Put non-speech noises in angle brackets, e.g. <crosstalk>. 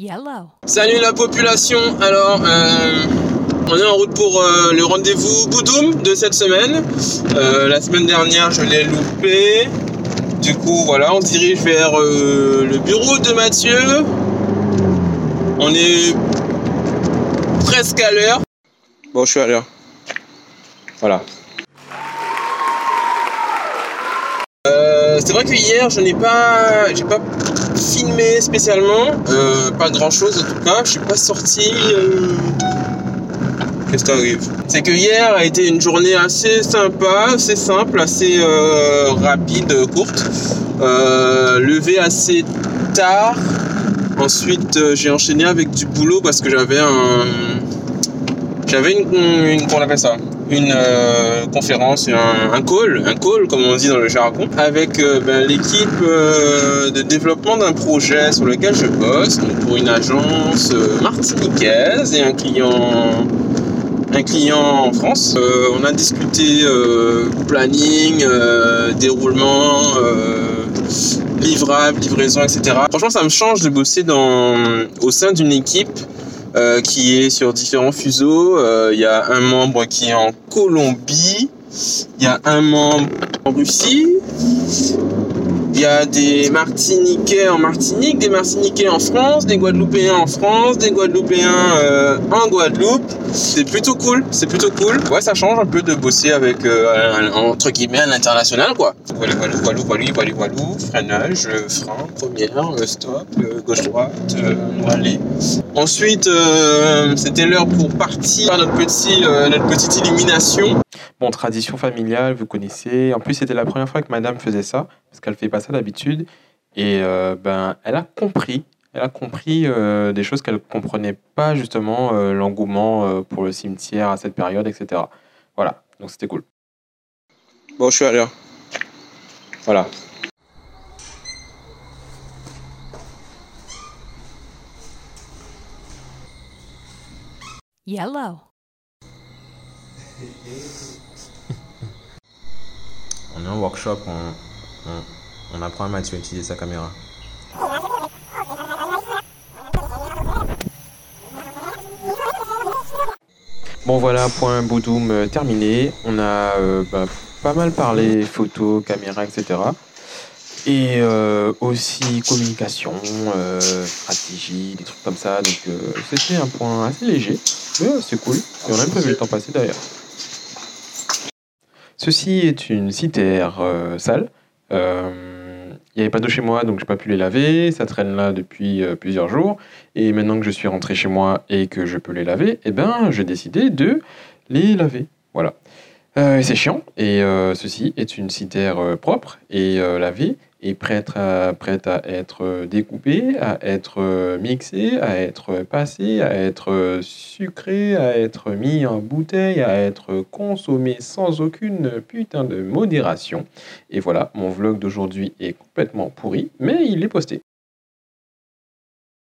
Yellow. Salut la population. Alors, euh, on est en route pour euh, le rendez-vous Boudoum de cette semaine. Euh, la semaine dernière, je l'ai loupé. Du coup, voilà, on se dirige vers le bureau de Mathieu. On est presque à l'heure. Bon, je suis à l'heure. Voilà. C'est vrai que hier, je n'ai pas, j'ai pas filmé spécialement, euh, pas grand chose en tout cas. Je suis pas sorti. euh, Qu'est-ce qui arrive? C'est que hier a été une journée assez sympa, assez simple, assez euh, rapide, courte. Levé assez tard. Ensuite, j'ai enchaîné avec du boulot parce que j'avais un, j'avais une, une, comment on appelle ça? Une euh, conférence, un, call, un call comme on dit dans le jargon, avec euh, ben, l'équipe euh, de développement d'un projet sur lequel je bosse, donc pour une agence martiniquaise et un client, un client en France. On a discuté planning, déroulement. livrable, livraison, etc. Franchement, ça me change de bosser dans, au sein d'une équipe euh, qui est sur différents fuseaux. Euh, Il y a un membre qui est en Colombie, il y a un membre en Russie, a des Martiniquais en Martinique, des Martiniquais en France, des Guadeloupéens en France, des Guadeloupéens euh, en Guadeloupe. C'est plutôt cool, c'est plutôt cool. Ouais, ça change un peu de bosser avec, euh, entre guillemets, l'international, quoi. Voilà, voilà, voilà, voilà, voilà, voilà, freinage, euh, frein, première, euh, stop, euh, gauche-droite, aller. Ensuite, c'était l'heure pour partir à notre, petit, notre petite illumination. Bon, tradition familiale, vous connaissez. En plus, c'était la première fois que madame faisait ça, parce qu'elle fait pas ça d'habitude. Et euh, ben, elle a compris. Elle a compris euh, des choses qu'elle comprenait pas, justement, euh, l'engouement euh, pour le cimetière à cette période, etc. Voilà, donc c'était cool. Bon, je suis à l'heure. Voilà. Yellow. <laughs> On est en workshop, on, apprend à Mathieu à utiliser sa caméra. Bon voilà, point Boudoum euh, terminé. On a euh, bah, pas mal parlé photo, caméra, etc. Et euh, aussi communication, stratégie, des trucs comme ça. Donc c'était un point assez léger, mais c'est cool. Et on a même pas vu le temps passer d'ailleurs. Ceci est une citère euh, sale. Euh, Il n'y avait pas d'eau chez moi, donc j'ai pas pu les laver. Ça traîne là depuis euh, plusieurs jours. Et maintenant que je suis rentré chez moi et que je peux les laver, eh ben, j'ai décidé de les laver. Voilà. Euh, c'est chiant. Et euh, ceci est une citère euh, propre et lavée et prête à, à être découpée, à être mixée, à être passée, à être sucrée, à être mis en bouteille, à être consommée sans aucune putain de modération. Et voilà, mon vlog d'aujourd'hui est complètement pourri, mais il est posté.